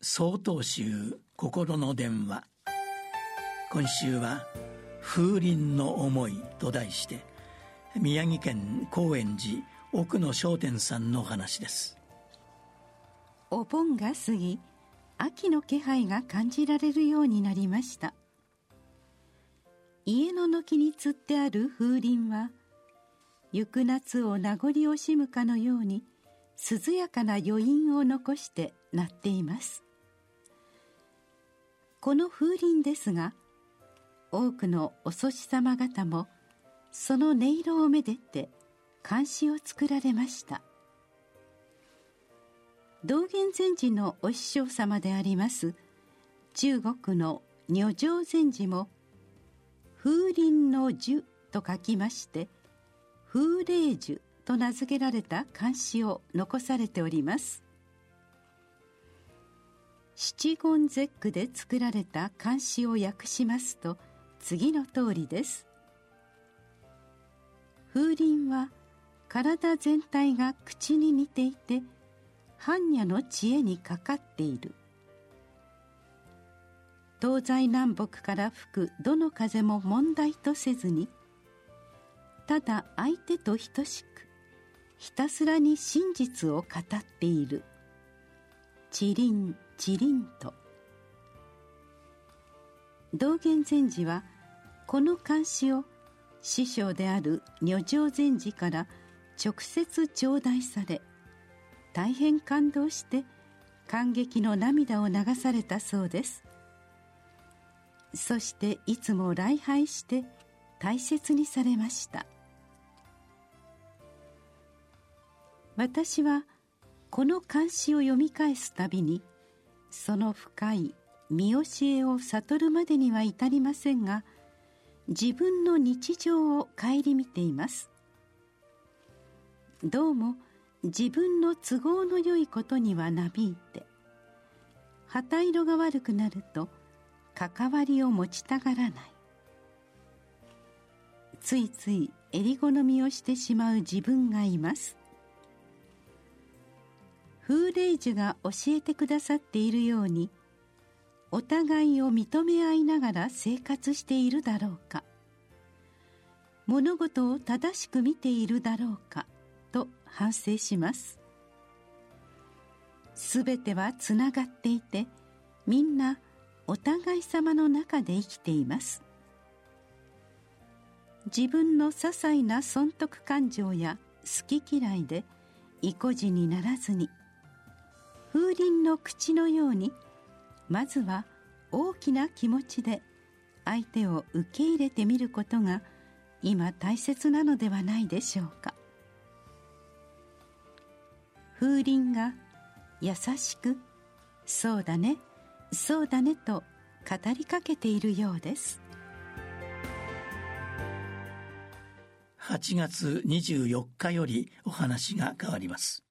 総統集心の電話。今週は「風鈴の思い」と題して宮城県高円寺奥野商店さんの話です。お盆が過ぎ秋の気配が感じられるようになりました。家の軒につってある風鈴は行く夏を名残惜しむかのように涼やかな余韻を残して鳴っています。この風鈴ですが多くのお祖師様方もその音色をめでて漢詩を作られました。道元禅師のお師匠様であります中国の如上禅師も風鈴の樹と書きまして風鈴樹と名付けられた漢詩を残されております。七言絶句で作られた漢詩を訳しますと次の通りです。風鈴は体全体が口に似ていて般若の知恵にかかっている。東西南北から吹くどの風も問題とせずにただ相手と等しくひたすらに真実を語っている。チリンチリと。道元禅師はこの漢詩を師匠である如上禅師から直接頂戴され大変感動して感激の涙を流されたそうです。そしていつも礼拝して大切にされました。私はこの漢詩を読み返すたびにその深い見教えを悟るまでには至りませんが自分の日常を顧みています。どうも自分の都合のよいことにはなびいて旗色が悪くなると関わりを持ちたがらない。ついつい襟好みをしてしまう自分がいます。風霊樹が教えてくださっているようにお互いを認め合いながら生活しているだろうか物事を正しく見ているだろうかと反省します。すべてはつながっていてみんなお互い様の中で生きています。自分の些細な損得感情や好き嫌いで意固地にならずに風鈴の口のようにまずは大きな気持ちで相手を受け入れてみることが今大切なのではないでしょうか。風鈴が優しく「そうだねそうだね」と語りかけているようです。8月24日よりお話が変わります。